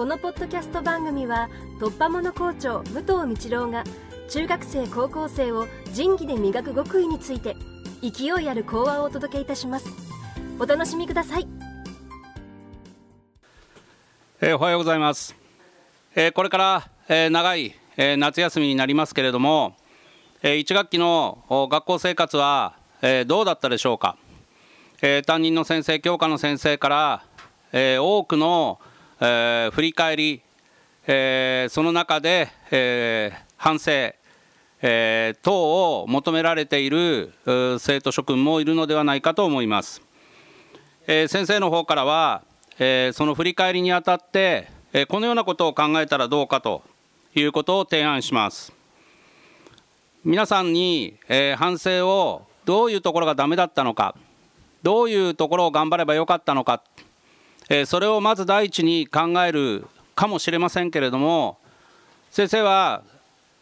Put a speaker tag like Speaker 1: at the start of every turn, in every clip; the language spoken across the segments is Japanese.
Speaker 1: このポッドキャスト番組は突破者校長武藤道郎が中学生高校生を仁義で磨く極意について勢いある講話をお届けいたします。お楽しみください、
Speaker 2: えー、おはようございます、えー、これから、えー、長い、え夏休みになりますけれども、え1学期の学校生活は、えどうだったでしょうか、え担任の先生教科の先生から、え多くの、え振り返り、えその中で、え反省えー、等を求められている生徒諸君もいるのではないかと思います、えー、先生の方からは、えー、その振り返りにあたって、えこのようなことを考えたらどうかということを提案します。皆さんに、え反省をどういうところがダメだったのかどういうところを頑張ればよかったのか、えそれをまず第一に考えるかもしれませんけれども先生は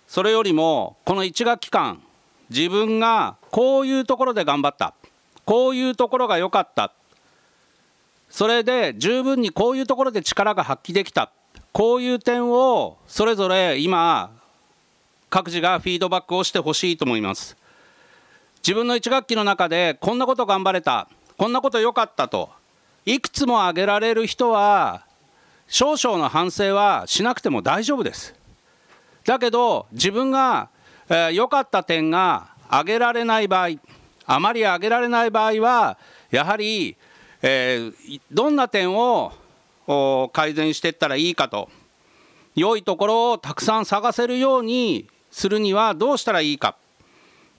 Speaker 2: それよりもこの1学期間自分がこういうところで頑張った。こういうところが良かった。それで十分にこういうところで力が発揮できた。こういう点をそれぞれ今各自がフィードバックをしてほしいと思います。自分の1学期の中でこんなこと頑張れた。こんなこと良かったと。いくつも挙げられる人は少々の反省はしなくても大丈夫です。だけど自分が良、えー、かった点が挙げられない場合あまり挙げられない場合はやはり、えー、どんな点を改善していったらいいかと良いところをたくさん探せるようにするにはどうしたらいいか。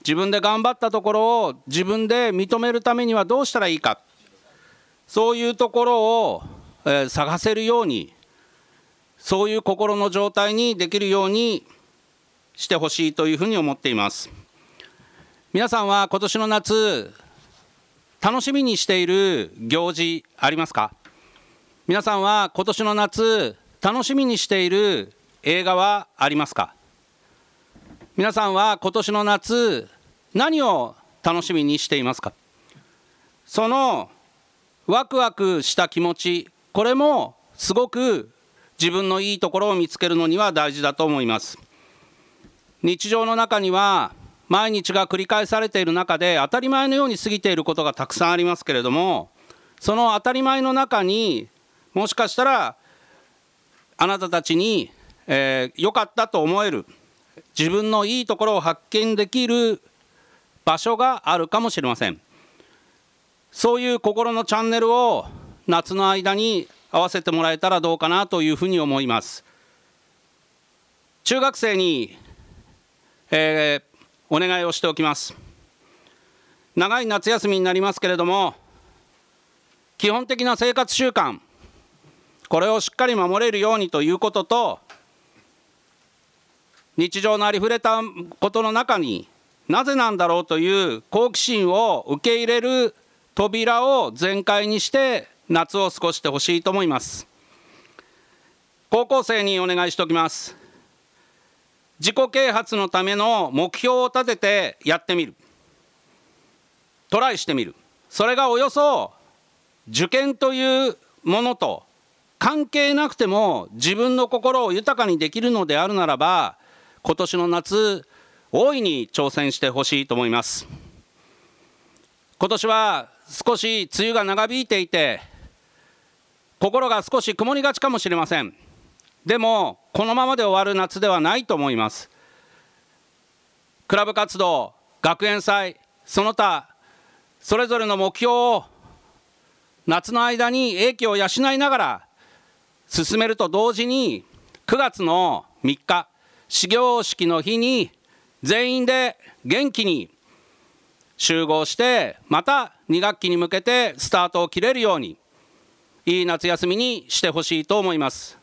Speaker 2: 自分で頑張ったところを自分で認めるためにはどうしたらいいか。そういうところを、えー、探せるようにそういう心の状態にできるようにしてほしいというふうに思っています。皆さんは今年の夏楽しみにしている行事ありますか？皆さんは今年の夏楽しみにしている映画はありますか？皆さんは今年の夏何を楽しみにしていますか？そのワクワクした気持ちこれもすごく自分のいいところを見つけるのには大事だと思います。日常の中には毎日が繰り返されている中で当たり前のように過ぎていることがたくさんありますけれどもその当たり前の中にもしかしたらあなたたちに良、えー、かったと思える自分のいいところを発見できる場所があるかもしれません。そういう心のチャンネルを夏の間に合わせてもらえたらどうかなというふうに思います。中学生に、えー、お願いをしておきます。長い夏休みになりますけれども基本的な生活習慣これをしっかり守れるようにということと日常のありふれたことの中になぜなんだろうという好奇心を受け入れる扉を全開にして夏を過ごしてほしいと思います。高校生にお願いしておきます。自己啓発のための目標を立ててやってみる。トライしてみる。それがおよそ受験というものと関係なくても自分の心を豊かにできるのであるならば今年の夏大いに挑戦してほしいと思います。今年は少し梅雨が長引いていて心が少し曇りがちかもしれません。でもこのままで終わる夏ではないと思います。クラブ活動学園祭その他それぞれの目標を夏の間に英気を養いながら進めると同時に9月の3日始業式の日に全員で元気に集合してまた2学期に向けてスタートを切れるようにいい夏休みにしてほしいと思います。